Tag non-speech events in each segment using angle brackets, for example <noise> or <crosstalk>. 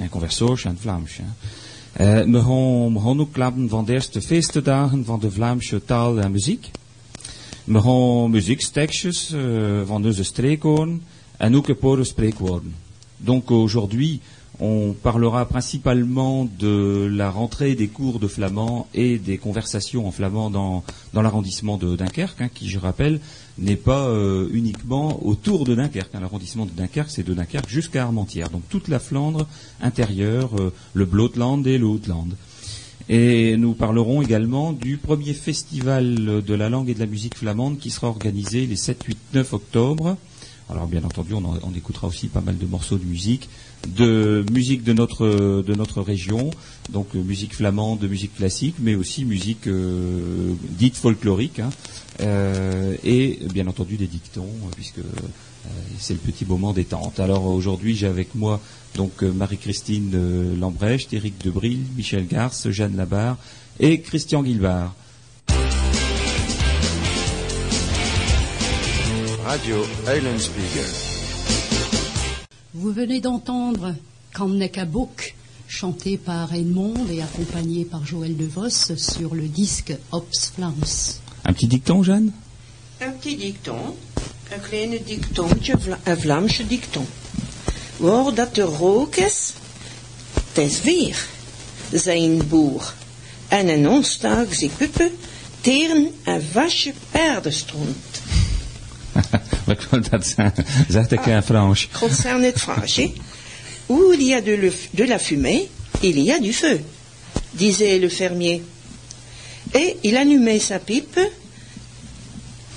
En conversation en het Vlaams. hè. Uh, we, gaan, we gaan ook klappen van de eerste feestdagen van de Vlaamse taal en muziek. We gaan muziekstekstjes uh, van onze streekwoorden en ook een paar spreekwoorden. Donc aujourd'hui, on parlera principalement de la rentrée des cours de flamand et des conversations en flamand dans, dans l'arrondissement de Dunkerque, hein, qui, je rappelle, n'est pas euh, uniquement autour de Dunkerque. hein. L'arrondissement de Dunkerque, c'est de Dunkerque jusqu'à Armentières. Donc toute la Flandre intérieure, euh, le Blotland et le Hautland. Et nous parlerons également du premier festival de la langue et de la musique flamande qui sera organisé les 7, 8, 9 octobre. Alors bien entendu, on, on écoutera aussi pas mal de morceaux de musique, de musique de notre de région, donc euh, musique flamande, de musique classique, mais aussi musique euh, dite folklorique, hein, euh, et bien entendu des dictons, puisque c'est le petit moment détente. Alors aujourd'hui, j'ai avec moi donc Marie-Christine Lambrecht, Éric Debril, Michel Garce, Jeanne Labarre et Christian Guilbard. Radio Eulenspiegel. Vous venez d'entendre Kamnekabuk, chanté par Edmond et accompagné par Joël De Vos sur le disque Ops Flams. Un petit dicton, Jeanne? Een petit dicton, een kleine Vla- een Vlaamse dicton. Waar dat de rook is, het is weer zijn boer. En puppen teren een wasje paardenstront. Dat zegt ik in Frans. Concerne het Frans, hè? Où il y a de, le- de la fumée, il y a du feu, disait le fermier. Et il allumait sa pipe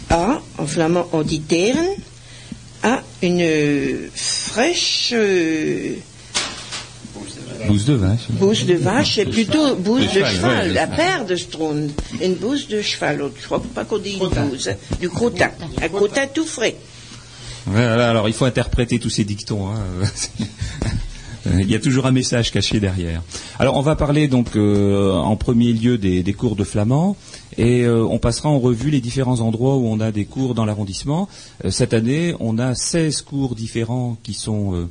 à, en flamand on dit à une fraîche euh, Bouse de vache. bouse de vache, c'est plutôt bouse De de cheval, ouais, la paire de stronde, une bouse de cheval, je crois pas qu'on dit une bouse, hein, du crottin, un crottin tout frais. Voilà, alors il faut interpréter tous ces dictons. hein. <laughs> Il y a toujours un message caché derrière. Alors on va parler donc euh, en premier lieu des, des cours de flamand et euh, on passera en revue les différents endroits où on a des cours dans l'arrondissement. Euh, cette année, on a 16 cours différents qui sont euh,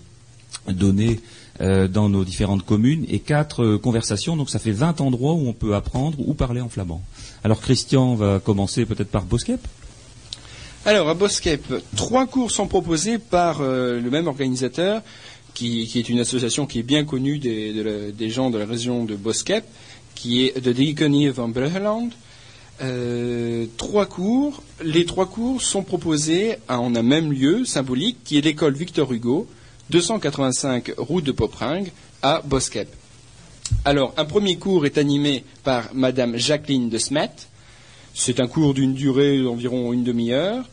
donnés euh, dans nos différentes communes et quatre euh, conversations. Donc ça fait 20 endroits où on peut apprendre ou parler en flamand. Alors Christian va commencer peut-être par Boskep. Alors, à Boskep, trois cours sont proposés par euh, le même organisateur, qui, est une association qui est bien connue des, de la- gens de la région de Boskep, qui est de Diaconie van Bruggeland. Trois cours. Les trois cours sont proposés en un même lieu symbolique, qui est l'école Victor Hugo, 285 route de Popringue, à Boskep. Alors, un premier cours est animé par Madame Jacqueline de Smet, c'est un cours d'une durée d'environ une demi-heure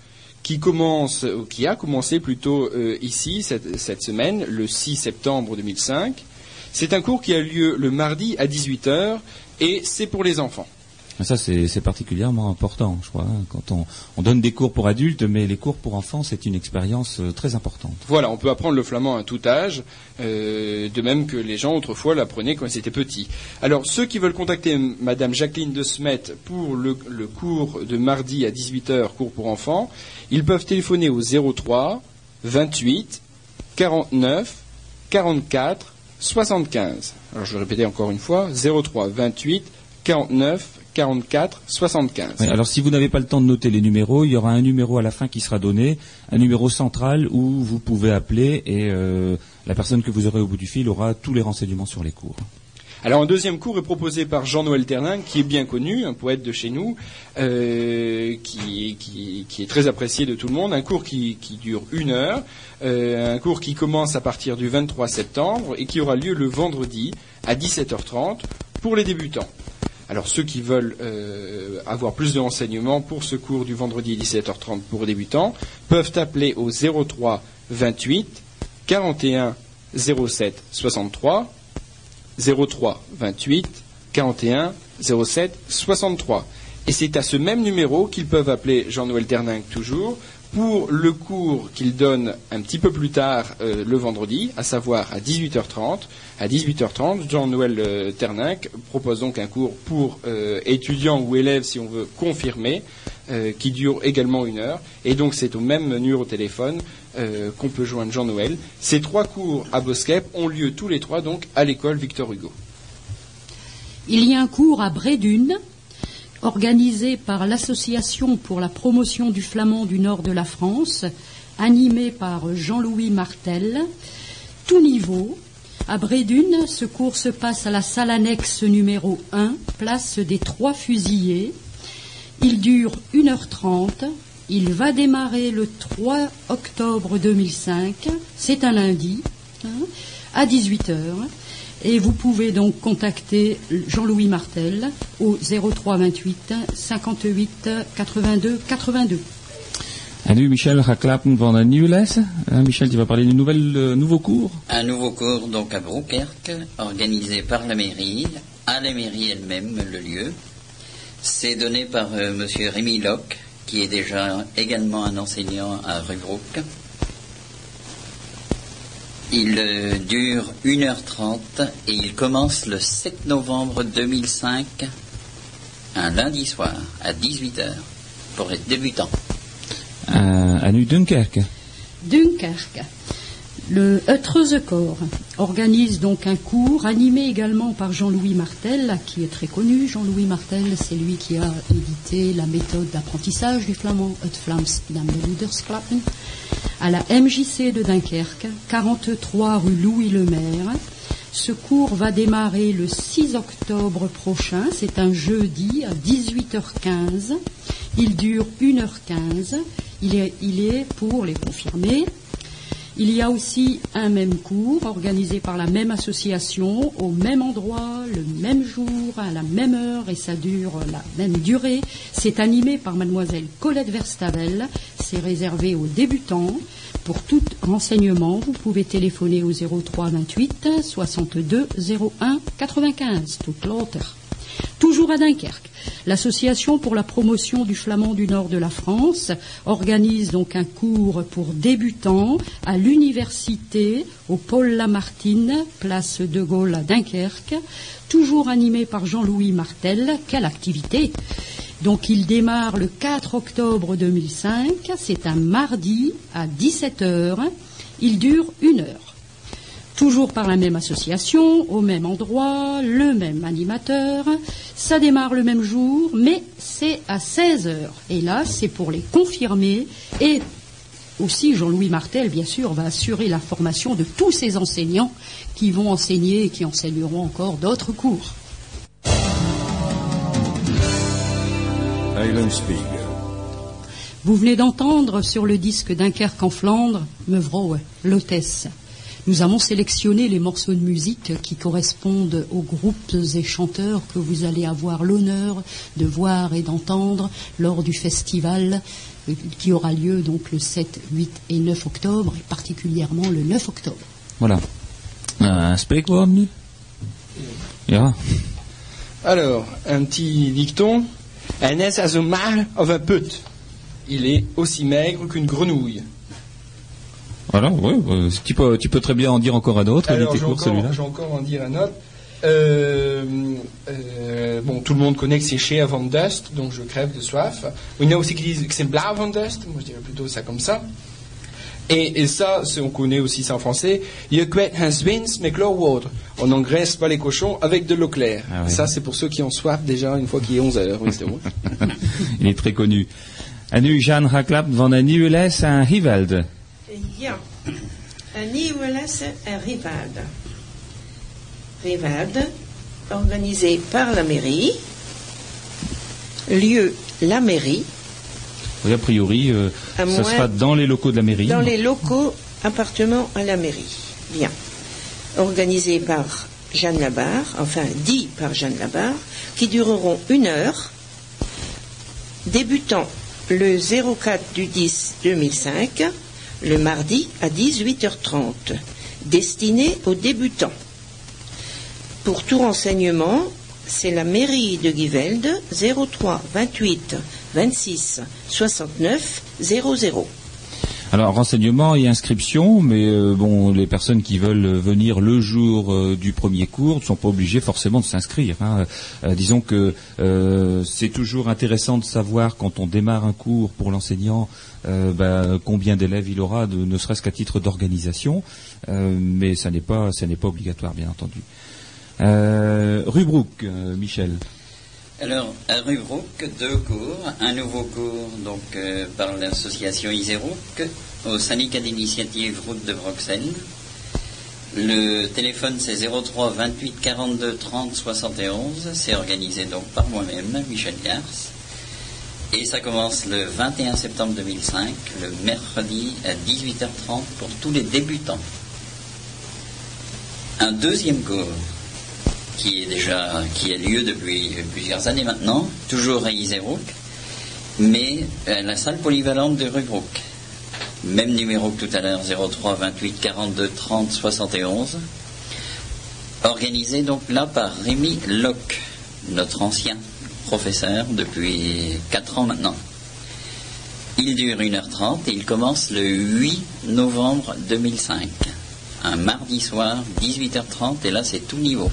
qui commence, ou qui a commencé plutôt euh, ici cette, cette semaine, le 6 septembre 2005. C'est un cours qui a lieu le mardi à 18h et c'est pour les enfants. Ça, c'est particulièrement important, je crois, hein, quand on, on donne des cours pour adultes, mais les cours pour enfants, c'est une expérience euh, très importante. Voilà, on peut apprendre le flamand à tout âge, euh, de même que les gens autrefois l'apprenaient quand ils étaient petits. Alors, ceux qui veulent contacter Madame Jacqueline de Smet pour le, le cours de mardi à 18h, cours pour enfants, ils peuvent téléphoner au 03 28 49 44 75. Alors, je vais répéter encore une fois, 03 28 49 44 75. Oui, alors, si vous n'avez pas le temps de noter les numéros, il y aura un numéro à la fin qui sera donné, un numéro central où vous pouvez appeler et euh, la personne que vous aurez au bout du fil aura tous les renseignements sur les cours. Alors un deuxième cours est proposé par Jean-Noël Ternin, qui est bien connu, un poète de chez nous, euh, qui, qui- qui est très apprécié de tout le monde. Un cours qui, qui dure une heure, euh, un cours qui commence à partir du 23 septembre et qui aura lieu le vendredi à 17h30 pour les débutants. Alors ceux qui veulent euh, avoir plus de renseignements pour ce cours du vendredi 17h30 pour débutants peuvent appeler au 03 28 41 07 63 03 28 41 07 63. Et c'est à ce même numéro qu'ils peuvent appeler Jean-Noël Terninck toujours pour le cours qu'il donne un petit peu plus tard euh, le vendredi, à savoir à 18h30. À 18h30, Jean-Noël euh, Terninck propose donc un cours pour euh, étudiants ou élèves, si on veut, confirmer, qui dure également une heure. Et donc c'est au même numéro de téléphone qu'on peut joindre Jean-Noël. Ces trois cours à Bosquep ont lieu tous les trois donc à l'école Victor Hugo. Il y a un cours à Brédune organisé par l'Association pour la promotion du flamand du nord de la France, animé par Jean-Louis Martel, tout niveau. À Brédune, ce cours se passe à la salle annexe numéro 1, place des Trois Fusillés. Il dure 1h30. Il va démarrer le 3 octobre 2005. C'est un lundi, hein, à 18h. Et vous pouvez donc contacter Jean-Louis Martel au 03 28 58 82 82. En nu, Michel gaat klappen van een nieuwe les. Michel, tu vas parler d'un nouvel, euh, nouveau cours Un nouveau cours donc à Broukerque, organisé par la mairie, à la mairie elle-même, le lieu. C'est donné par euh, Monsieur Rémi Locke, qui est déjà également un enseignant à Rubrook. Il euh, dure 1h30 et il commence le 7 novembre 2005, un lundi soir, à 18h, pour être débutant. à New Dunkerque. Dunkerque. Le Corps organise donc un cours animé également par Jean-Louis Martel, qui est très connu. Jean-Louis Martel, c'est lui qui a édité la méthode d'apprentissage du flamand, Het Flams dans à la MJC de Dunkerque, 43 rue Louis Le Maire. Ce cours va démarrer le 6 octobre prochain, c'est un jeudi à 18h15. Il dure 1h15. Il est, pour les confirmés il y a aussi un même cours organisé par la même association, au même endroit, le même jour, à la même heure, et ça dure la même durée. C'est animé par mademoiselle Colette Verstavel. C'est réservé aux débutants. Pour tout renseignement, vous pouvez téléphoner au 03 28 62 01 95, toute l'autre. Toujours à Dunkerque, l'association pour la promotion du flamand du nord de la France organise donc un cours pour débutants à l'université au Paul Lamartine, place de Gaulle à Dunkerque, toujours animé par Jean-Louis Martel. Quelle activité! Donc il démarre le 4 octobre 2005, c'est un mardi à 17h, il dure une heure toujours par la même association, au même endroit, le même animateur. Ça démarre le même jour, mais c'est à 16 heures. Et là, c'est pour les confirmer. Et aussi, Jean-Louis Martel, bien sûr, va assurer la formation de tous ces enseignants qui vont enseigner et qui enseigneront encore d'autres cours. Vous venez d'entendre sur le disque Dunkerque en Flandre, Mevrouw, l'hôtesse. Nous avons sélectionné les morceaux de musique qui correspondent aux groupes et chanteurs que vous allez avoir l'honneur de voir et d'entendre lors du festival euh, qui aura lieu donc le 7, 8 et 9 octobre, et particulièrement le 9 octobre. Voilà. Un spreekwoord nu Alors, un petit dicton. Un as een of un put. Il est aussi maigre qu'une grenouille. Voilà, oui, tu, peux, tu peux très bien en dire encore un autre. Alors, j'ai encore, encore en dire un autre. Euh, euh, bon, tout le monde connaît que c'est chez Van Dust, donc je crève de soif. Il y en a aussi qui disent que c'est Bla Van Dust, moi je dirais plutôt ça comme ça. Et, et ça, on connaît aussi ça en français. Je mais water. On n'engraisse pas les cochons avec de l'eau claire. Ah ça, c'est pour ceux qui ont soif déjà une fois qu'il est 11 heures. Oui, <laughs> Il est très connu. En nu Jean Raklap van een nieuwe aan Hivelde. Ja, een nieuwe les à Rivade. Rivade, organisé par la mairie. Lieu, la mairie. Oui, a priori, euh, ça sera dans les locaux de la mairie. Dans les locaux appartements à la mairie. Bien. Organisé par Jeanne Labarre, enfin dit par Jeanne Labarre, qui dureront une heure, débutant le 04 du 10 2005 le mardi à 18h30, destiné aux débutants. pour tout renseignement, c'est la mairie de Givelde 03 28 26 69 00. Alors renseignement et inscription, mais euh, bon, les personnes qui veulent venir le jour euh, du premier cours ne sont pas obligées forcément de s'inscrire. hein. Euh, disons que euh, c'est toujours intéressant de savoir quand on démarre un cours pour l'enseignant euh, ben, combien d'élèves il aura, de- ne serait-ce qu'à titre d'organisation, Euh, mais ça n'est pas, ça n'est pas obligatoire, bien entendu. Euh, euh, Michel. Alors, à Rubrook, deux cours. Un nouveau cours donc euh, par l'association Iserouk au syndicat d'initiative Route de Bruxelles. Le téléphone c'est 03 28 42 30 71. C'est organisé donc par moi-même, Michel Garce. Et ça commence le 21 septembre 2005, le mercredi à 18h30 pour tous les débutants. Un deuxième cours qui est déjà qui a lieu depuis plusieurs années maintenant, toujours à Iserouk, mais à la salle polyvalente de Rubrook. Même numéro que tout à l'heure, 03 28 42 30 71. Organisé donc là par Rémi Locke, notre ancien professeur depuis 4 ans maintenant. Il dure 1h30 et il commence le 8 novembre 2005. Un mardi soir, 18h30, et là c'est tout niveau.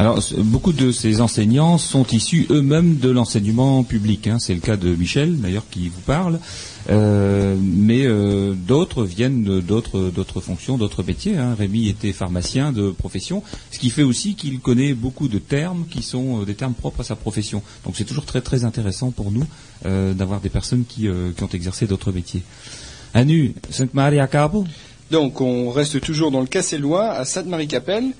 Alors, beaucoup de ces enseignants sont issus eux-mêmes de l'enseignement public. hein. C'est le cas de Michel, d'ailleurs, qui vous parle. Euh, mais euh, d'autres viennent d'autres fonctions, d'autres métiers. hein. Rémi était pharmacien de profession, ce qui fait aussi qu'il connaît beaucoup de termes qui sont euh, des termes propres à sa profession. Donc, c'est toujours très très intéressant pour nous d'avoir des personnes qui, ont exercé d'autres métiers. Anu, Sainte-Marie à Donc on reste toujours dans le Cassellois, à Sainte-Marie-Capelle.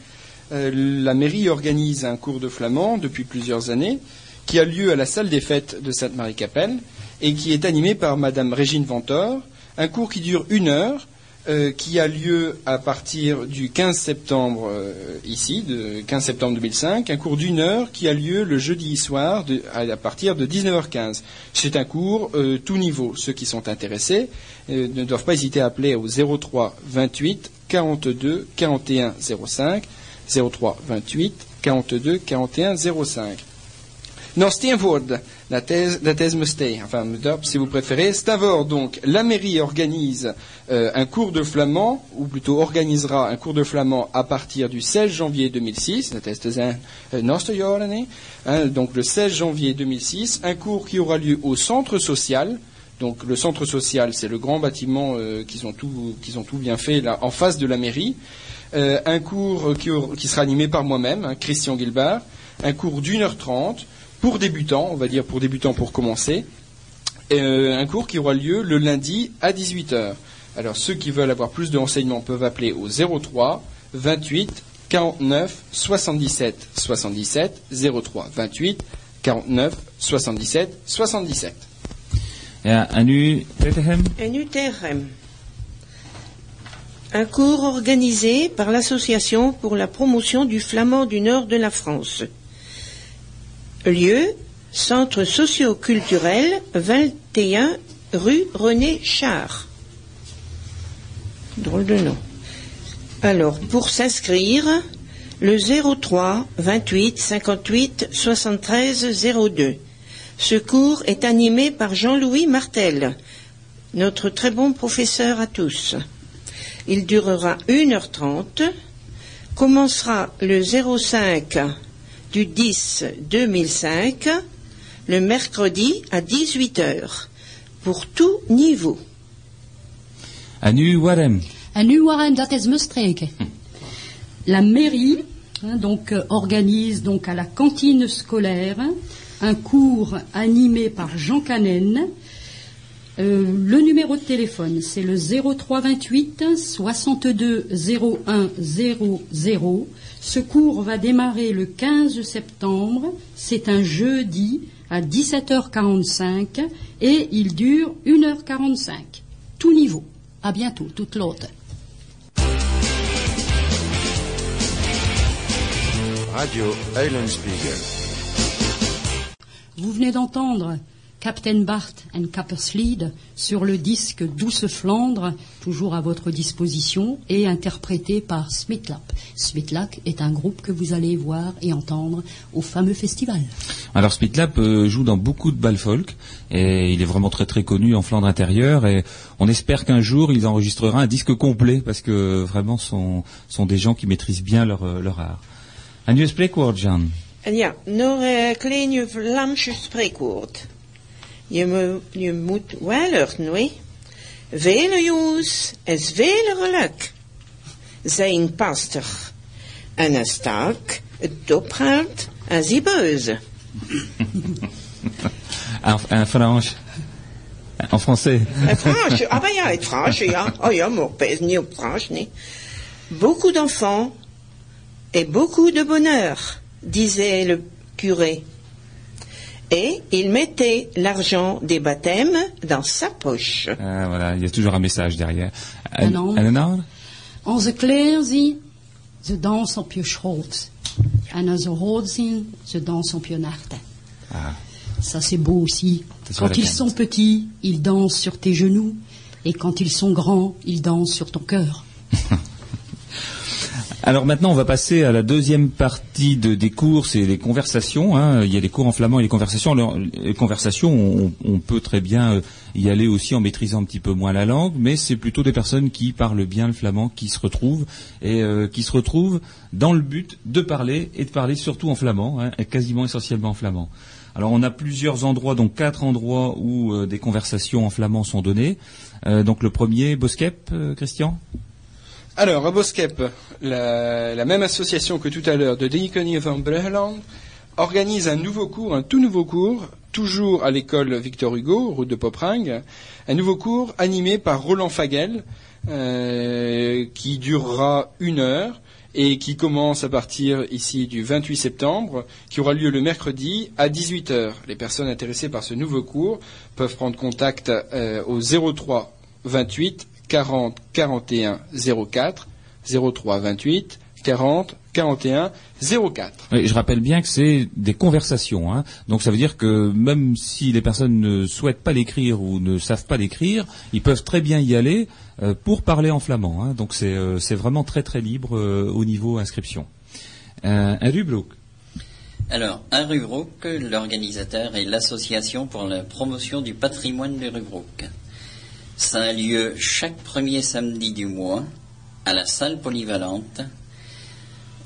Euh, la mairie organise un cours de flamand depuis plusieurs années qui a lieu à la salle des fêtes de Sainte-Marie-Capelle et qui est animé par Madame Régine Ventor. Un cours qui dure une heure, euh, qui a lieu à partir du 15 septembre euh, ici, de 15 septembre 2005. Un cours d'une heure qui a lieu le jeudi soir à, partir de 19h15. C'est un cours tout niveau. Ceux qui sont intéressés ne doivent pas hésiter à appeler au 03 28 42 41 05. 03 28 42 41 05. Dans Steenvoorde, la thèse, la thèse me stay, enfin me dorp si vous préférez. Stavord, donc, la mairie organise euh, un cours de flamand, ou plutôt organisera un cours de flamand à partir du 16 janvier 2006, la thèse euh, hein, donc le 16 janvier 2006, un cours qui aura lieu au centre social, donc le centre social, c'est le grand bâtiment euh, qu'ils ont tout ont tout bien fait là en face de la mairie. Euh, un cours qui, sera animé par moi-même, hein, Christian Gilbert, un cours d'une heure trente pour débutants, on va dire pour débutants pour commencer, Euh, un cours qui aura lieu le lundi à 18h. Alors ceux qui veulent avoir plus de renseignements peuvent appeler au 03 28 49 77 77 03 28 49 77 77. Ja, UTRM. Un cours organisé par l'Association pour la promotion du flamand du nord de la France. Lieu Centre socio-culturel 21 rue René Char. Drôle de nom. Alors, pour s'inscrire, le 03 28 58 73 02. Ce cours est animé par Jean-Louis Martel, notre très bon professeur à tous. Il durera 1h30, commencera le 05 du 10 2005, le mercredi à 18h, pour tout niveau. Anu, Warem. En nu waren dat is me streken. La mairie hein, donc, euh, organise donc à la cantine scolaire un cours animé par Jean Canen. Euh, le numéro de téléphone, c'est le 0328 62 01 00. Ce cours va démarrer le 15 septembre. C'est un jeudi à 17h45 et il dure 1h45. Tout niveau. À bientôt, toute l'autre. Radio Eulenspiegel. Vous venez d'entendre Captain Bart and Capperslead sur le disque Douce Flandre, toujours à votre disposition, et interprété par Smitlap. Smitlap est un groupe que vous allez voir et entendre au fameux festival. Alors Smitlap euh, joue dans beaucoup de balles folk et il est vraiment très très connu en Flandre intérieure et on espère qu'un jour il enregistrera un disque complet parce que vraiment sont sont des gens qui maîtrisent bien leur euh, leur art. Un nieuw spreekwoord, Jan. Ja, nog een klein Vlaamse spreekwoord. Je, mo- je moet wel luchten, oui. Vele jongens is vele geluk. Zijn pastig. En een staak het ophaalt en ze beuze. Un Frans. En français. En Frans, ah ben ja, het Frans, ja. Oh ja, maar opeens niet op Frans, nee. Beaucoup d'enfants et beaucoup de bonheur, disait le curé. Et il mettait l'argent des baptêmes dans sa poche. Ah, voilà, il y a toujours un message derrière. An Onze kleer zien, ze dansen op je schoot. En als ze rood zien, ze op je. Ah. Ça c'est beau aussi. Quand ils sont petits, ils dansent sur tes genoux. Et quand ils sont grands, ils dansent sur ton cœur. <laughs> Alors maintenant, on va passer à la deuxième partie de, des cours, c'est les conversations. hein. Il y a les cours en flamand et les conversations. Les conversations, on, peut très bien euh, y aller aussi en maîtrisant un petit peu moins la langue, mais c'est plutôt des personnes qui parlent bien le flamand qui se retrouvent et euh, qui se retrouvent dans le but de parler et de parler surtout en flamand, hein, quasiment essentiellement en flamand. Alors on a plusieurs endroits, donc quatre endroits où euh, des conversations en flamand sont données. Donc le premier, Boskep, Christian? Alors, Boskep, la, la même association que tout à l'heure de Diaconie van Bregeland organise un nouveau cours, un tout nouveau cours, toujours à l'école Victor Hugo, route de Popringue, un nouveau cours animé par Roland Fagel, euh, qui durera une heure et qui commence à partir ici du 28 septembre, qui aura lieu le mercredi à 18h. Les personnes intéressées par ce nouveau cours peuvent prendre contact euh, au 03 28 40 41 04 03 28 40 41 04. Oui, je rappelle bien que c'est des conversations. hein. Donc ça veut dire que même si les personnes ne souhaitent pas l'écrire ou ne savent pas l'écrire, ils peuvent très bien y aller euh, pour parler en flamand. hein. Donc c'est euh, c'est vraiment très très libre euh, au niveau inscription. Euh, un. Alors, Rubrook, l'organisateur est l'Association pour la promotion du patrimoine de Rubrook. Ça a lieu chaque premier samedi du mois à la salle polyvalente.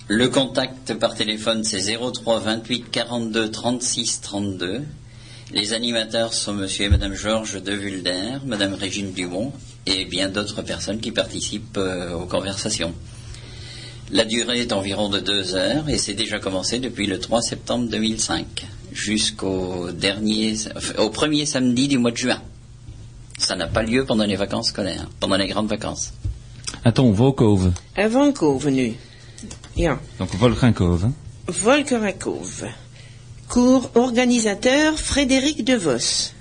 Le contact par téléphone, c'est 03 28 42 36 32. Les animateurs sont monsieur et madame Georges de Vulder, madame Régine Dumont et bien d'autres personnes qui participent euh, aux conversations. La durée est environ de deux heures et c'est déjà commencé depuis le 3 septembre 2005 jusqu'au dernier, au premier samedi du mois de juin. Ça n'a pas lieu pendant les vacances scolaires, pendant les grandes vacances. Attends, Volkove. À Vancouver nu. Ja, Donc Volkrinkove. Volkerakov. Cours organisateur Frédéric De Vos,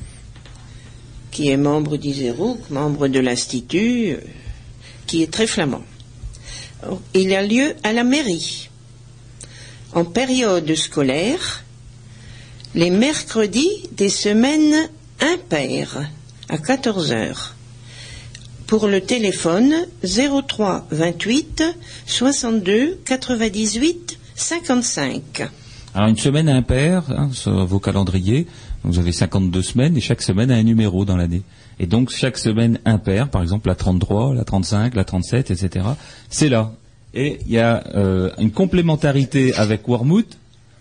qui est membre d'Iserouk, membre de l'Institut, euh, qui est très flamand. Il a lieu à la mairie, en période scolaire, les mercredis des semaines impaires, à 14 heures. Pour le téléphone 03 28 62 98 55. Alors une semaine impaire hein, sur vos calendriers. Vous avez 52 semaines et chaque semaine a un numéro dans l'année. Et donc chaque semaine impaire, par exemple la 33, la 35, la 37, etc. C'est là. Et il y a euh, une complémentarité avec Wormwood,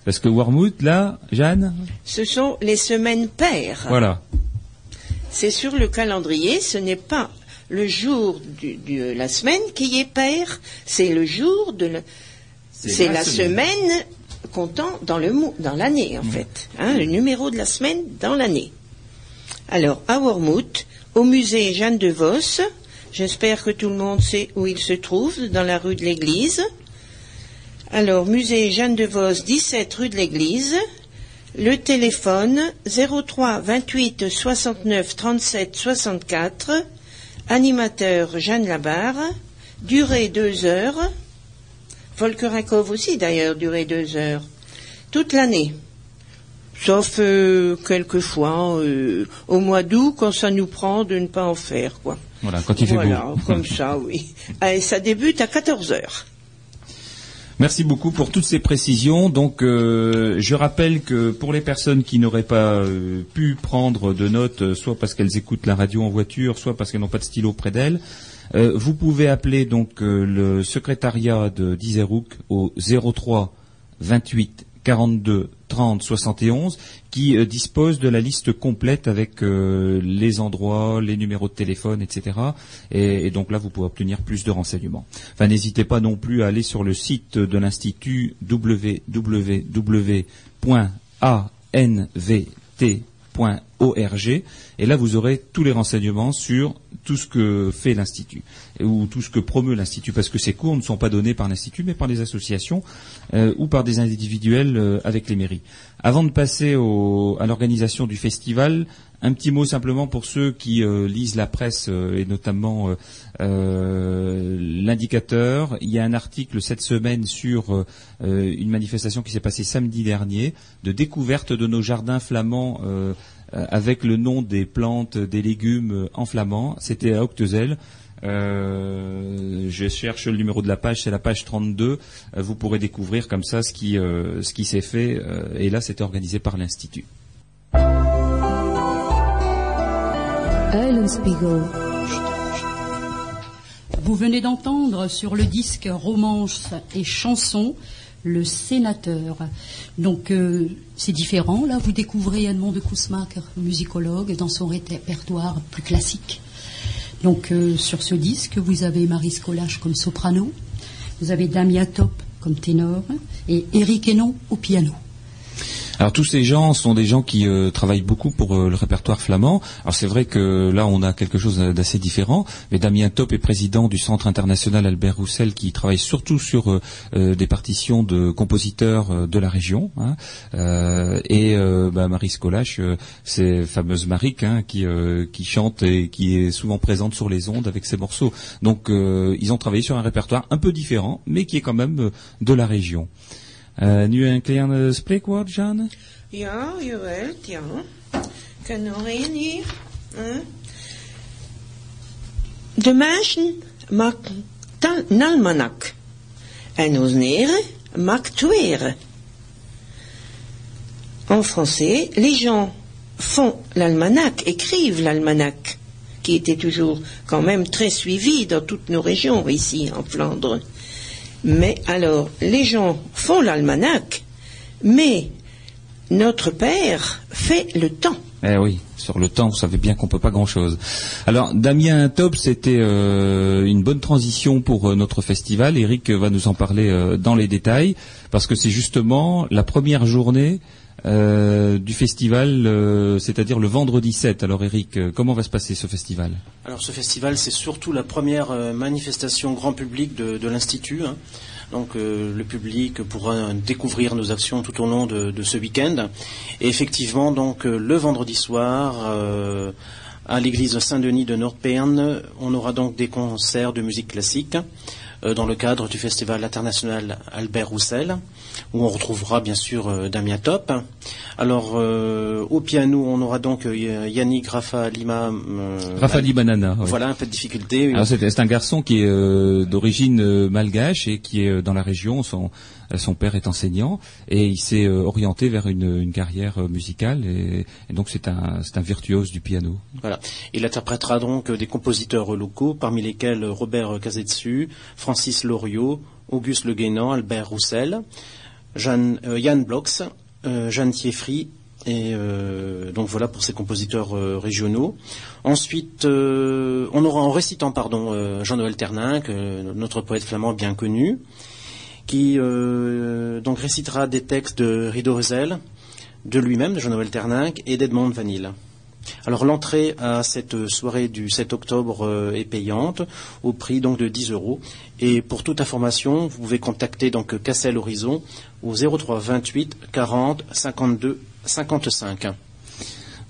parce que Wormwood, là, Jeanne, Ce sont les semaines paires. voilà. C'est sur le calendrier, ce n'est pas le jour du- de la semaine qui est pair, c'est le jour de la, c'est la semaine comptant dans le dans l'année en fait, hein, le numéro de la semaine dans l'année. Alors à Wormhout, au musée Jeanne de Vos, j'espère que tout le monde sait où il se trouve, dans la rue de l'Église. Alors musée Jeanne de Vos, 17 rue de l'Église. Le téléphone 03 28 69 37 64. Animateur Jeanne Labarre. Durée deux heures. Volkerakov aussi d'ailleurs, durée deux heures. Toute l'année. Sauf euh, quelquefois euh, au mois d'août quand ça nous prend de ne pas en faire quoi. Voilà, quand il fait voilà, beau. comme ça, oui. <laughs> Et ça débute à 14 heures. Merci beaucoup pour toutes ces précisions. Donc, euh, je rappelle que pour les personnes qui n'auraient pas euh, pu prendre de notes, euh, soit parce qu'elles écoutent la radio en voiture, soit parce qu'elles n'ont pas de stylo près d'elles, vous pouvez appeler donc le secrétariat de d'Iserouk au 03 28 42 30 71 qui euh, dispose de la liste complète avec euh, les endroits, les numéros de téléphone, etc. Et, donc là, vous pouvez obtenir plus de renseignements. Enfin, n'hésitez pas non plus à aller sur le site de l'institut www.anvt.org et là, vous aurez tous les renseignements sur tout ce que fait l'institut ou tout ce que promeut l'institut, parce que ces cours ne sont pas donnés par l'institut, mais par des associations euh, ou par des individuels euh, avec les mairies. Avant de passer à l'organisation du festival, un petit mot simplement pour ceux qui euh, lisent la presse et notamment l'indicateur. Il y a un article cette semaine sur une manifestation qui s'est passée samedi dernier de découverte de nos jardins flamands avec le nom des plantes, des légumes euh, en flamand. C'était à Octezel. Euh, je cherche le numéro de la page, c'est la page 32. Euh, vous pourrez découvrir comme ça ce qui, euh, ce qui s'est fait. euh, et là, c'était organisé par l'Institut. Vous venez d'entendre sur le disque Romance et chansons le sénateur. Donc euh, c'est différent. Là, vous découvrez Edmond de Kousmaker, musicologue, dans son répertoire plus classique. Donc euh, sur ce disque, vous avez Marie Scolache comme soprano, vous avez Damia Top comme ténor et Eric Hénon au piano. Alors tous ces gens sont des gens qui euh, travaillent beaucoup pour euh, le répertoire flamand. Alors c'est vrai que là on a quelque chose d'assez différent, mais Damien Top est président du Centre international Albert Roussel qui travaille surtout sur euh, euh, des partitions de compositeurs euh, de la région. hein. Euh, et bah, Marie Scolache, c'est fameuse Maric hein, qui, qui chante et qui est souvent présente sur les ondes avec ses morceaux. Donc ils ont travaillé sur un répertoire un peu différent, mais qui est quand même de la région. Uh, nu een klein spreekwoord, Jeanne? Ja, jawel, ja. Heb nog één hier. hè? De mensen maken een almanak. En ons neren tweren. En français, les gens font l'almanach, écrivent l'almanach, qui était toujours quand même très suivi dans toutes nos régions ici en Flandre. Mais alors, les gens font l'almanach, mais notre Père fait le temps. Eh oui, sur le temps, vous savez bien qu'on peut pas grand-chose. Alors, Damien Top, c'était euh, une bonne transition pour euh, notre festival. Eric va nous en parler euh, dans les détails, parce que c'est justement la première journée euh, du festival, euh, c'est-à-dire le vendredi 7. Alors, Eric, euh, comment va se passer ce festival? Alors ce festival, c'est surtout la première manifestation grand public de, l'Institut. hein. Donc le public pourra découvrir nos actions tout au long de, ce week-end. Et effectivement, donc le vendredi soir, à l'église Saint-Denis de Nordpern, on aura donc des concerts de musique classique dans le cadre du festival international Albert Roussel, où on retrouvera bien sûr euh, Damien Top. Alors euh, au piano, on aura donc euh, Yannick Rafa Lima. euh, Rafali Banana. oui. voilà un peu de difficulté. Alors, c'est un garçon qui est euh, d'origine malgache et qui est dans la région. Son, son père est enseignant et il s'est orienté vers une, une carrière musicale et, et donc c'est un, virtuose du piano. Voilà. Il interprétera donc des compositeurs locaux, parmi lesquels Robert Cazetsu, Francis Loriot, Auguste Le Guénan, Albert Roussel, Jeanne, euh, Yann Blox, euh, Jeanne Thieffry, et euh, donc voilà pour ces compositeurs euh, régionaux. Ensuite, euh, on aura en récitant pardon euh, Jean-Noël Terninck, euh, notre poète flamand bien connu, qui euh, donc récitera des textes de Rideau Rosel, de lui-même, de Jean-Noël Terninck, et d'Edmond Vanille. Alors l'entrée à cette soirée du 7 octobre euh, est payante au prix donc de 10 euros. Et pour toute information, vous pouvez contacter donc Cassel Horizon au 03 28 40 52 55.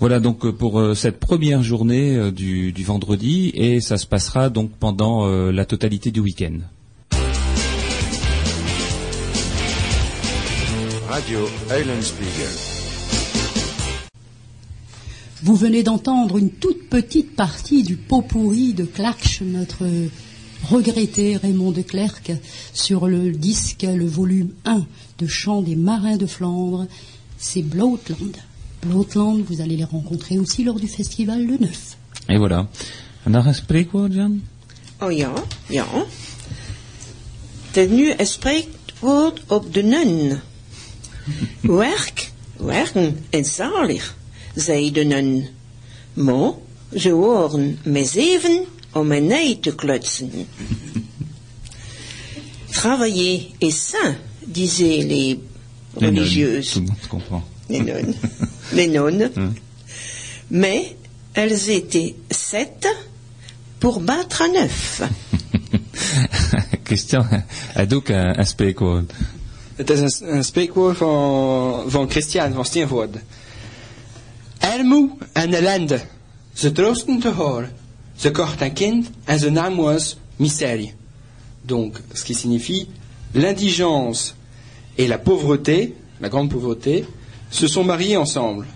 Voilà donc pour euh, cette première journée euh, du, du vendredi et ça se passera donc pendant euh, la totalité du week-end. Radio. Vous venez d'entendre une toute petite partie du pot pourri de Clark, notre regretté Raymond de Clercq, sur le disque, le volume 1 de Chants des marins de Flandre. C'est Bloatland. Bloatland, vous allez les rencontrer aussi lors du festival le 9. Et voilà. Un een spreekwoord, Jan? Oh ja, ja. Het nu een spreekwoord op de nun. <laughs> Werk, werken is zalig, zei de nun. Maar ze horen met zeven om een nei te klutsen. Travailler est sain, disaient les Les nonnes, religieuses. Tout le monde comprend. les nonnes. <laughs> les nonnes. Mais elles étaient sept pour battre à neuf. <laughs> Christian, had ook een, een spreekwoord. Het is een, een spreekwoord van, van Christian van Steenvoorde. Armoe en ellende. Ze troosten te horen. Ze kocht een kind en zijn naam was Miserie. Donc, ce qui signifie l'indigence et la pauvreté, la grande pauvreté, se sont mariés ensemble.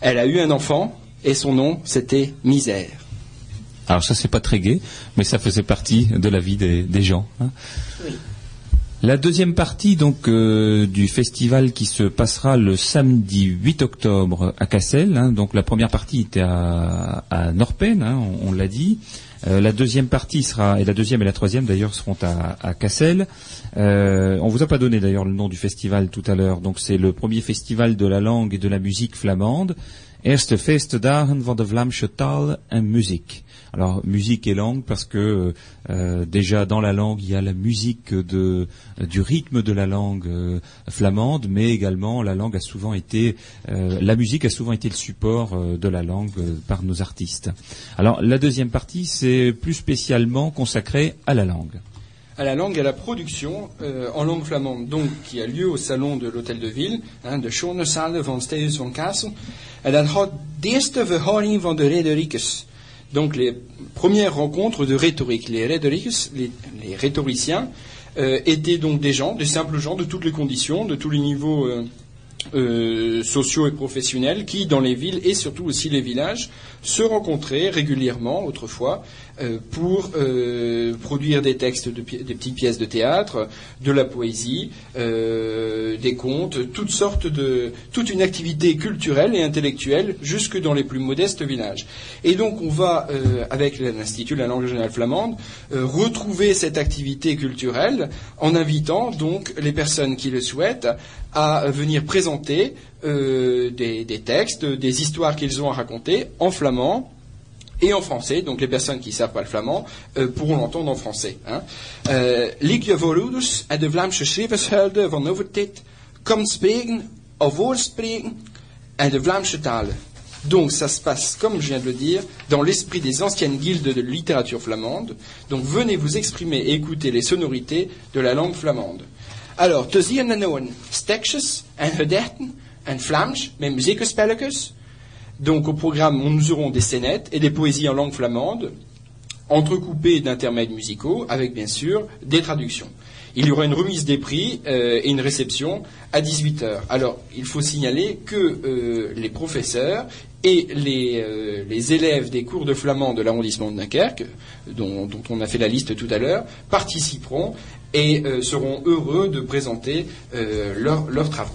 Elle a eu un enfant et son nom c'était Misère. Alors ça, c'est pas très gai, mais ça faisait partie de la vie des, des gens. hein. La deuxième partie donc euh, du festival qui se passera le samedi 8 octobre à Cassel. hein. donc la première partie était à, Norpen, hein, on, l'a dit. Euh, la deuxième partie sera et la deuxième et la troisième d'ailleurs seront à, à Cassel. Euh, on vous a pas donné d'ailleurs le nom du festival tout à l'heure. Donc c'est le premier festival de la langue et de la musique flamande. Eerste feestdagen van de Vlaamse taal en muziek. Alors musique et langue parce que euh, déjà dans la langue il y a la musique de, du rythme de la langue euh, flamande, mais également la langue a souvent été euh, la musique a souvent été le support euh, de la langue euh, par nos artistes. Alors la deuxième partie c'est plus spécialement consacré à la langue. à la langue et à la production euh, en langue flamande, donc qui a lieu au salon de l'hôtel de ville, hein, de Schonenzalen van Steus van Kassel. En dan gaat de eerste van de rhétoricus. Donc les premières rencontres de rhétorique. Les les, les rhétoriciens, euh, étaient donc des gens, des simples gens de toutes les conditions, de tous les niveaux euh, euh, sociaux et professionnels, qui dans les villes et surtout aussi les villages se rencontraient régulièrement autrefois euh, pour euh, produire des textes, de des petites pièces de théâtre, de la poésie, euh, des contes, toutes sortes de, toute une activité culturelle et intellectuelle jusque dans les plus modestes villages. Et donc on va, euh, avec l'Institut de la langue régionale flamande, euh, retrouver cette activité culturelle en invitant donc les personnes qui le souhaitent à venir présenter euh, des, textes, des histoires qu'ils ont à raconter en flamand et en français. Donc les personnes qui ne savent pas le flamand euh, pourront l'entendre en français. Hein. Euh, de Vlaamse schrijvershelden van over dit komt spreken of voorspreken en de Vlaamse talen. Donc ça se passe, comme je viens de le dire, dans l'esprit des anciennes guildes de littérature flamande. Donc venez vous exprimer et écouter les sonorités de la langue flamande. Alors, te zien en stekjes en gedichten en Vlaams met muziekspelletjes. Donc au programme, nous aurons des scénettes et des poésies en langue flamande, entrecoupées d'intermèdes musicaux, avec bien sûr des traductions. Il y aura une remise des prix euh, et une réception à 18h. Alors, il faut signaler que euh, les professeurs et les, euh, les élèves des cours de flamand de l'arrondissement de Dunkerque, dont, on a fait la liste tout à l'heure, participeront et seront heureux de présenter leurs travaux.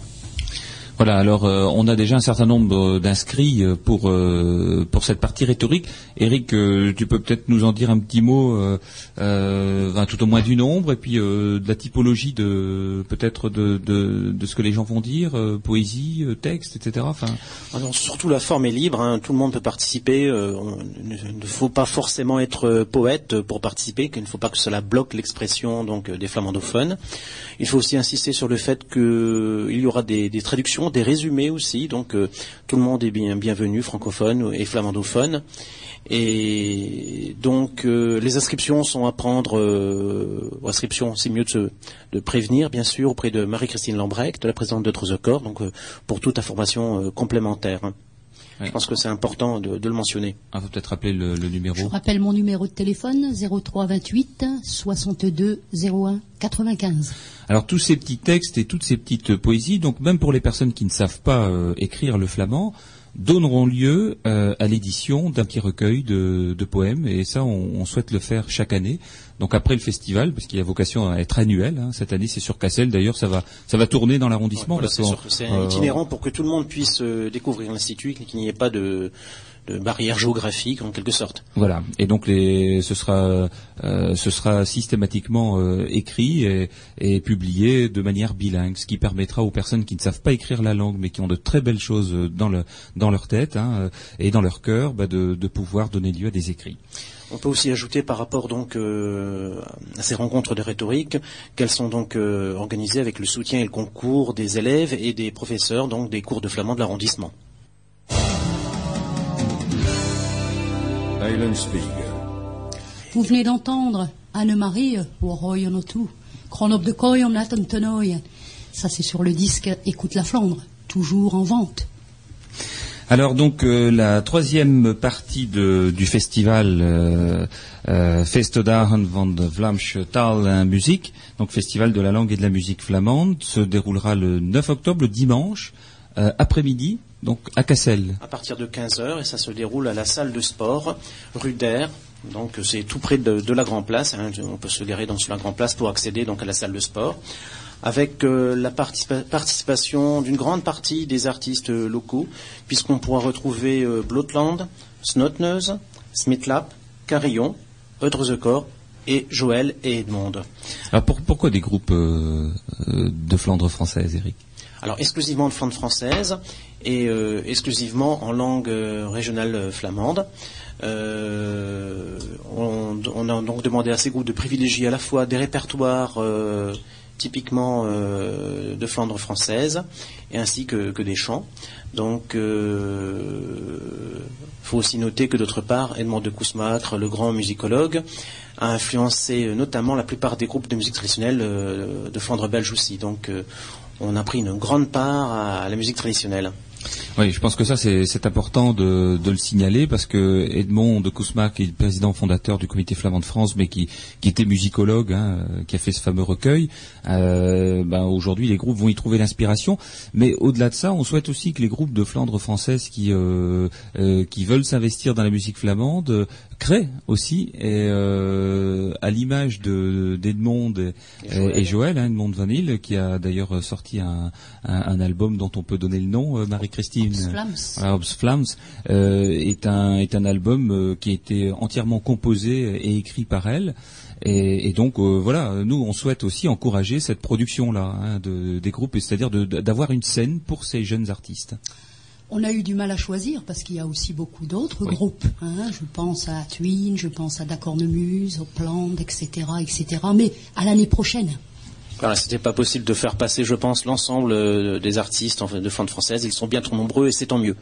Voilà, alors euh, on a déjà un certain nombre d'inscrits euh, pour euh, pour cette partie rhétorique. Eric, euh, tu peux peut-être nous en dire un petit mot, euh, euh, tout au moins du nombre, et puis euh, de la typologie de peut-être de, de, ce que les gens vont dire, euh, poésie, euh, texte, etc. Alors, surtout la forme est libre, hein, tout le monde peut participer. euh, il ne faut pas forcément être euh, poète pour participer, qu'il ne faut pas que cela bloque l'expression donc euh, des flamandophones. Il faut aussi insister sur le fait qu'il y aura des traductions, des résumés aussi, donc euh, tout le monde est bien bienvenu, francophone et flamandophone. Et donc euh, les inscriptions sont à prendre. Euh, inscriptions, c'est mieux de, se, de prévenir, bien sûr, auprès de Marie-Christine Lambrecht, la présidente de Trezecor, donc euh, pour toute information complémentaire. Ouais. Je pense que c'est important de, de le mentionner. on va peut-être rappeler le, le Je numéro. rappelle mon numéro de téléphone 03 28 62 01 95. Alors tous ces petits textes et toutes ces petites poésies, donc même pour les personnes qui ne savent pas euh, écrire le flamand, donneront lieu euh, à l'édition d'un petit recueil de, de poèmes. Et ça, on, on souhaite le faire chaque année. Donc après le festival, parce qu'il a vocation à être annuel. hein, cette année, c'est sur Cassel. D'ailleurs, ça va, ça va tourner dans l'arrondissement. Voilà, parce c'est qu'on- sûr que c'est euh, itinérant pour que tout le monde puisse euh, découvrir l'institut et qu'il n'y ait pas de, de barrière géographique en quelque sorte. Voilà. Et donc les, ce sera, euh, ce sera systématiquement euh, écrit et, et publié de manière bilingue, ce qui permettra aux personnes qui ne savent pas écrire la langue, mais qui ont de très belles choses dans, le, dans leur tête hein, et dans leur cœur, bah, de, de pouvoir donner lieu à des écrits. On peut aussi ajouter par rapport donc euh, à ces rencontres de rhétorique qu'elles sont donc euh, organisées avec le soutien et le concours des élèves et des professeurs donc des cours de flamand de l'arrondissement. Vous venez d'entendre Anne-Marie Chronop de Koyon Tenoy. Ça, c'est sur le disque Écoute la Flandre, toujours en vente. Alors donc euh, la troisième partie de- du festival euh, euh, Festdagen van de Vlaamse Taal Muziek, donc festival de la langue et de la musique flamande, se déroulera le 9 octobre, le dimanche, euh, après-midi, donc à Cassel. À partir de 15h et ça se déroule à la salle de sport rue d'Air. Donc c'est tout près de, de la Grand Place. hein. On peut se garer dans sur la Grand Place pour accéder donc à la salle de sport. Avec euh, la participa- participation d'une grande partie des artistes euh, locaux, puisqu'on pourra retrouver euh, Blotland, Snotneuse, Smithlap, Carillon, Eudre the Corps et Joël et Edmond. Alors pour- pourquoi des groupes euh, de Flandre française, Eric Alors exclusivement de flamande française et euh, exclusivement en langue euh, régionale flamande. On, on a donc demandé à ces groupes de privilégier à la fois des répertoires typiquement euh, de Flandre française et ainsi que, des chants. Donc, il faut aussi noter que d'autre part, Edmond de Kousmacre, le grand musicologue, a influencé euh, notamment la plupart des groupes de musique traditionnelle euh, de Flandre belge aussi. Donc, euh, on a pris une grande part à la musique traditionnelle. Oui, je pense que ça c'est important de, de le signaler parce que Edmond de Kousma, qui est le président fondateur du Comité flamand de France, mais qui, qui était musicologue, hein, qui a fait ce fameux recueil, euh, ben, aujourd'hui les groupes vont y trouver l'inspiration. Mais au-delà de ça, on souhaite aussi que les groupes de Flandre française qui euh, euh, qui veulent s'investir dans la musique flamande euh, créent aussi, et euh, à l'image de d'Edmond et, Joël. et Joël, hein, Edmond Vanille, qui a d'ailleurs sorti un, un, un album dont on peut donner le nom, euh, Marie-Christine. Flams. Voilà, Obs Flams euh, est un est un album euh, qui a été entièrement composé et écrit par elle. Et, et donc euh, voilà, nous on souhaite aussi encourager cette production là de, des groupes, et c'est-à-dire d'avoir une scène pour ces jeunes artistes. On a eu du mal à choisir parce qu'il y a aussi beaucoup d'autres Oui. groupes. hein. Je pense à Twin, je pense à Dacornemuse, au Plan, etc., etc. Mais à l'année prochaine. Voilà, c'était pas possible de faire passer, je pense, l'ensemble euh, des artistes en fait, de française. Ils sont bien trop nombreux et c'est tant mieux.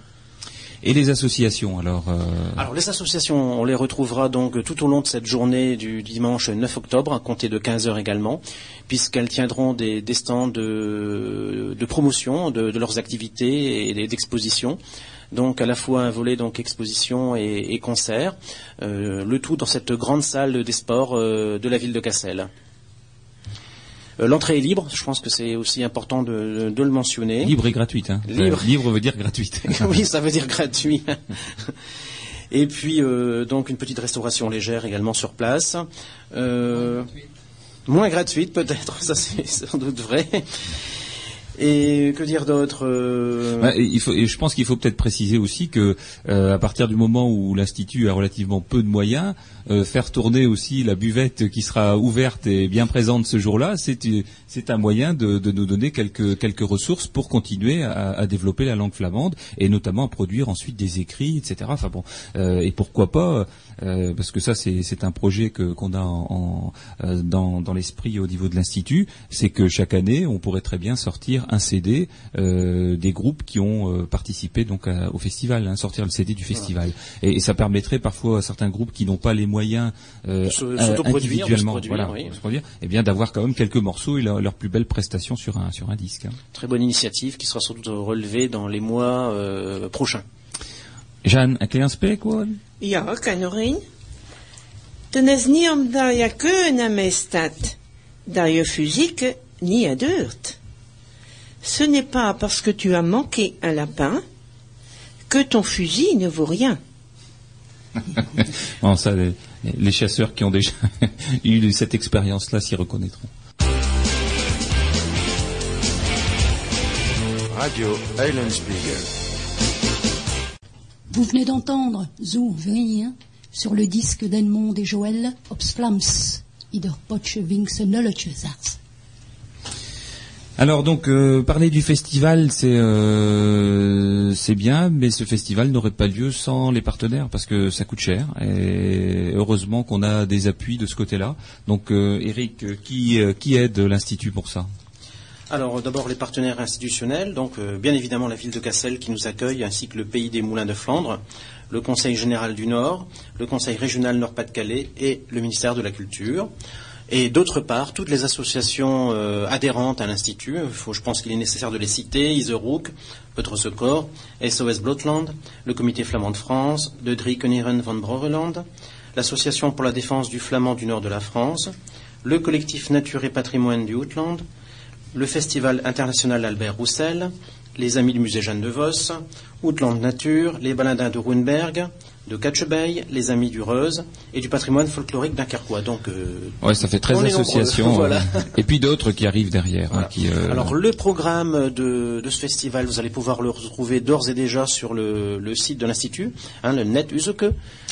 Et les associations, alors euh, Alors les associations, on les retrouvera donc tout au long de cette journée du dimanche 9 octobre, à compter de 15h également, puisqu'elles tiendront des, des stands de, promotion de, leurs activités et d'exposition. Donc à la fois un volet donc exposition et, et concert, euh, le tout dans cette grande salle des sports euh, de la ville de Cassel. Euh, L'entrée est libre, je pense que c'est aussi important de, de le mentionner. libre et gratuite. Hein. Libre. Libre veut dire gratuite. <laughs> oui, ça veut dire gratuit. <laughs> Et puis euh, donc une petite restauration légère également sur place. Euh, moins gratuite peut-être, <laughs> ça c'est sans doute vrai. Et que dire d'autre euh, et il faut, et je pense qu'il faut peut-être préciser aussi que euh, à partir du moment où l'institut a relativement peu de moyens, euh, faire tourner aussi la buvette qui sera ouverte et bien présente ce jour-là, c'est c'est un moyen de, de nous donner quelques quelques ressources pour continuer à, à développer la langue flamande et notamment à produire ensuite des écrits, etc. Enfin bon, euh, et pourquoi pas euh, parce que ça c'est c'est un projet que qu'on a en, en, euh, dans dans l'esprit au niveau de l'institut, c'est que chaque année on pourrait très bien sortir un CD euh, des groupes qui ont euh, participé donc à- au festival, hein, sortir le CD du festival. Et, et ça permettrait parfois à certains groupes qui n'ont pas les moyens euh, De se- euh, individuellement, produire, voilà, oui. de se produire, eh bien d'avoir quand même quelques morceaux et leur, leur plus belle prestation sur un sur un disque. hein. Très bonne initiative qui sera sans doute relevée dans les mois euh, prochains. Jeanne, een klein spreekwoord? Ja, is niet omdat je keunen mee staat, dat je fysique niet adeurt. Ce n'est pas parce que tu as manqué un lapin que ton fusil ne vaut rien. <laughs> Bon, ça, les, les chasseurs qui ont déjà <laughs> eu cette expérience-là s'y reconnaîtront. Radio. Vous venez d'entendre Zo Vrien sur le disque d'Edmond et Joël Obsflams, Ider Winkse Nulletjesars. Alors donc euh, parler du festival c'est euh, c'est bien mais ce festival n'aurait pas lieu sans les partenaires parce que ça coûte cher et heureusement qu'on a des appuis de ce côté-là. Donc Eric euh, qui qui aide l'institut pour ça? Alors d'abord les partenaires institutionnels, donc bien évidemment la ville de Cassel qui nous accueille, ainsi que le pays des Moulins de Flandre, le Conseil général du Nord, le Conseil régional Nord-Pas-de-Calais et le ministère de la Culture. Et d'autre part, toutes les associations euh, adhérentes à l'Institut, je pense qu'il est nécessaire de les citer, Iseroek, Votre SOS Blotland, le Comité flamand de France, de Driekenieren van Broreland, l'Association pour la défense du flamand du nord de la France, le collectif Nature et Patrimoine du Outland, le Festival international Albert Roussel, les Amis du musée Jeanne de Vos, Outland Nature, les Baladins de Ruenberg, de Catchebey, les Amis du Reuse et du patrimoine folklorique dunkerquois. Donc, euh, Ouais, ça fait 13 On est nombreux, associations <laughs> voilà. euh, et puis d'autres qui arrivent derrière. hein, qui, euh, Alors, le programme de, de ce festival, vous allez pouvoir le retrouver d'ores et déjà sur le, le site de l'Institut, hein, le net Useke,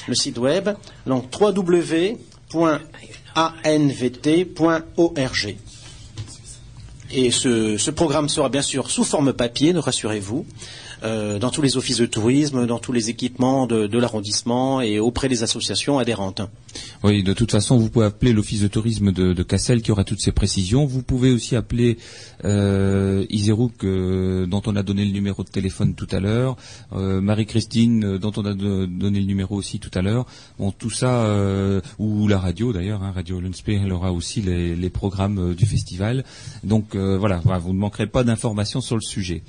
le site web, donc www.anvt.org. Et ce, ce programme sera bien sûr sous forme papier, ne rassurez-vous, euh, dans tous les offices de tourisme, dans tous les équipements de, de l'arrondissement et auprès des associations adhérentes. Oui, de toute façon, vous pouvez appeler l'office de tourisme de, de Cassel qui aura toutes ces précisions. Vous pouvez aussi appeler euh, Iserouk, euh, dont on a donné le numéro de téléphone tout à l'heure, euh, Marie-Christine, euh, dont on a do- donné le numéro aussi tout à l'heure. Bon, tout ça, euh, ou la radio d'ailleurs, hein, Radio Lunspe, elle aura aussi les, les programmes du festival. Donc voilà, vous ne manquerez pas d'informations sur le sujet.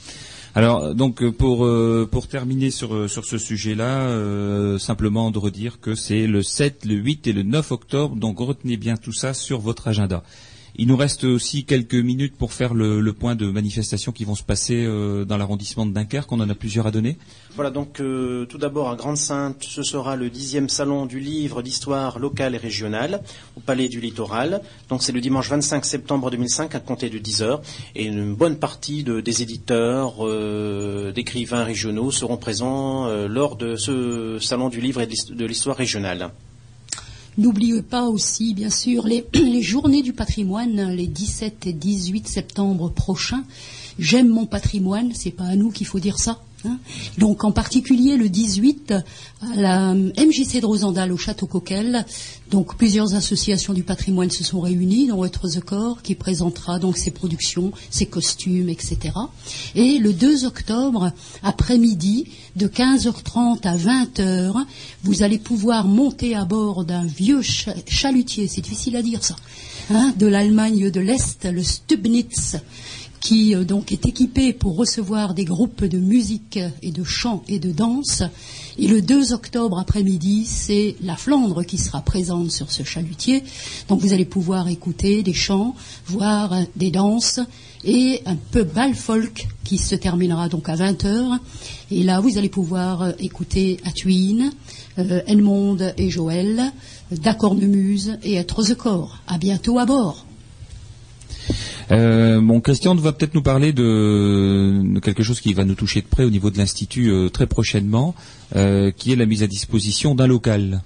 Alors donc euh, pour euh, pour terminer sur euh, sur ce sujet-là, euh, simplement de redire que c'est le 7, le 8 et le 9 octobre. Donc retenez bien tout ça sur votre agenda. Il nous reste aussi quelques minutes pour faire le, point de manifestations qui vont se passer euh, dans l'arrondissement de Dunkerque. On en a plusieurs à donner. Voilà, donc euh, tout d'abord à Grande-Sainte, ce sera le dixième salon du livre d'histoire locale et régionale au Palais du Littoral. Donc c'est le dimanche 25 septembre 2005 à compter de 10 heures. Et une bonne partie de- des éditeurs, euh, d'écrivains régionaux seront présents lors de ce salon du livre et de l'histoire régionale. N'oubliez pas aussi, bien sûr, les, <clears throat> journées du patrimoine, les 17 et 18 septembre prochains. J'aime mon patrimoine, c'est pas à nous qu'il faut dire ça. Hein. Donc, en particulier le 18, à la MJC de Rosendal au Château Coquel, donc plusieurs associations du patrimoine se sont réunies, dont Être the Corps, qui présentera donc ses productions, ses costumes, etc. Et le 2 octobre, après-midi, de 15h30 à 20h, vous allez pouvoir monter à bord d'un vieux cha- chalutier, c'est difficile à dire ça, hein, de l'Allemagne de l'Est, le Stubnitz, qui euh, donc est équipé pour recevoir des groupes de musique et de chant et de danse. Et le 2 octobre après-midi, c'est la Flandre qui sera présente sur ce chalutier. Donc vous allez pouvoir écouter des chants, voir euh, des danses et un peu bal folk qui se terminera donc à 20h. Et là, vous allez pouvoir euh, écouter Atuin, euh, Edmond et Joël, Muse et Être the Corps. À bientôt à bord. Euh, bon, Christian va peut-être nous parler de, quelque chose qui va nous toucher de près au niveau de l'institut euh, très prochainement, euh, qui est la mise à disposition d'un local.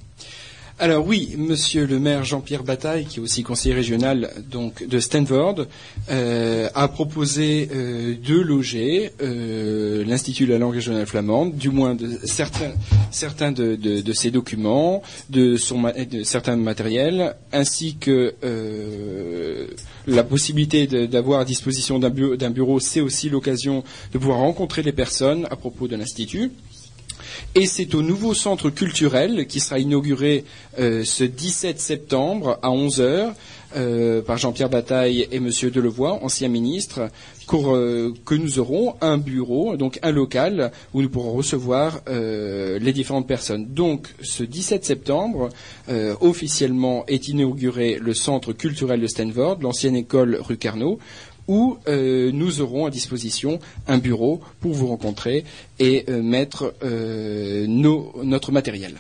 Alors oui, Monsieur le maire Jean-Pierre Bataille, qui est aussi conseiller régional donc de Stanford, euh, a proposé euh, de loger euh, l'Institut de la langue régionale flamande, du moins certains de, ses documents, de certains matériels, ainsi que la possibilité d'avoir à disposition d'un bureau, c'est aussi l'occasion de pouvoir rencontrer les personnes à propos de l'institut. Et c'est au nouveau centre culturel qui sera inauguré euh, ce 17 septembre à 11h euh, par Jean-Pierre Bataille et Monsieur Delevoye, ancien ministre, euh, que nous aurons un bureau, donc un local où nous pourrons recevoir euh, les différentes personnes. Donc ce 17 septembre, euh, officiellement est inauguré le centre culturel de Stanford, l'ancienne école rue Carnot, où euh, nous aurons à disposition un bureau pour vous rencontrer et euh, mettre euh, notre matériel.